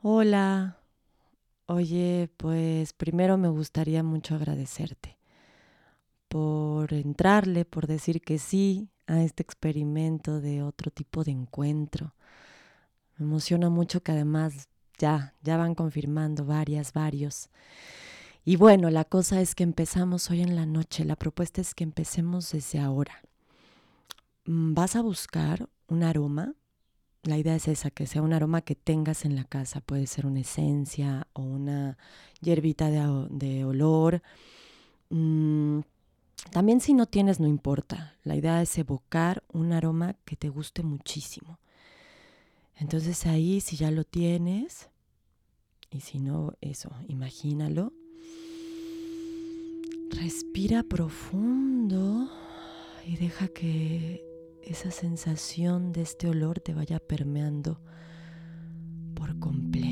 Hola. Oye, pues primero me gustaría mucho agradecerte por entrarle, por decir que sí a este experimento de otro tipo de encuentro. Me emociona mucho que además ya, ya van confirmando varias, varios. Y bueno, la cosa es que empezamos hoy en la noche. La propuesta es que empecemos desde ahora. Mm, vas a buscar un aroma. La idea es esa, que sea un aroma que tengas en la casa. Puede ser una esencia o una hierbita de, de olor. Mm, también si no tienes, no importa. La idea es evocar un aroma que te guste muchísimo. Entonces ahí, si ya lo tienes, y si no, eso, imagínalo. Respira profundo y deja que esa sensación de este olor te vaya permeando por completo.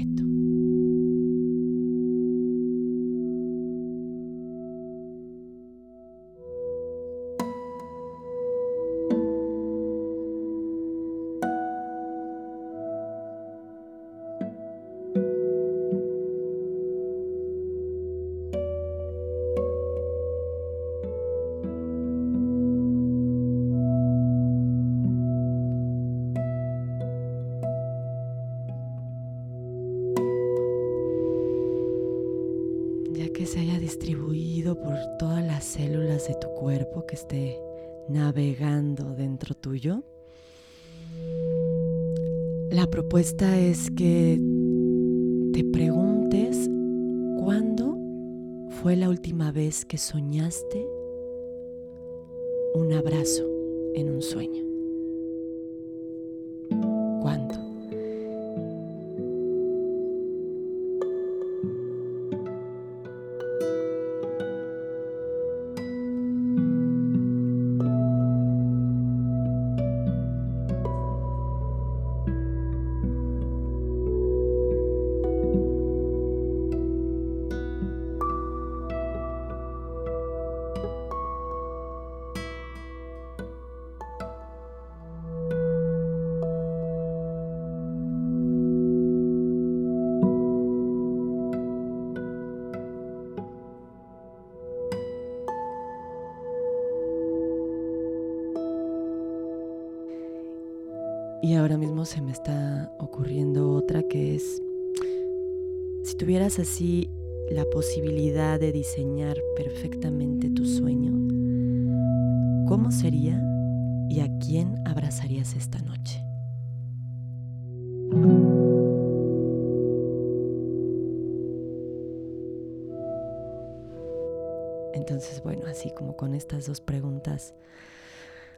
Se haya distribuido por todas las células de tu cuerpo, que esté navegando dentro tuyo. La propuesta es que te preguntes cuándo fue la última vez que soñaste un abrazo en un sueño. Y ahora mismo se me está ocurriendo otra que es, si tuvieras así la posibilidad de diseñar perfectamente tu sueño, ¿cómo sería y a quién abrazarías esta noche? Entonces, bueno, así como con estas dos preguntas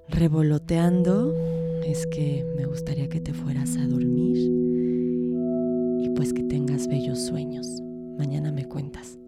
revoloteando, es que me gustaría que te fueras a dormir y pues que tengas bellos sueños. Mañana me cuentas.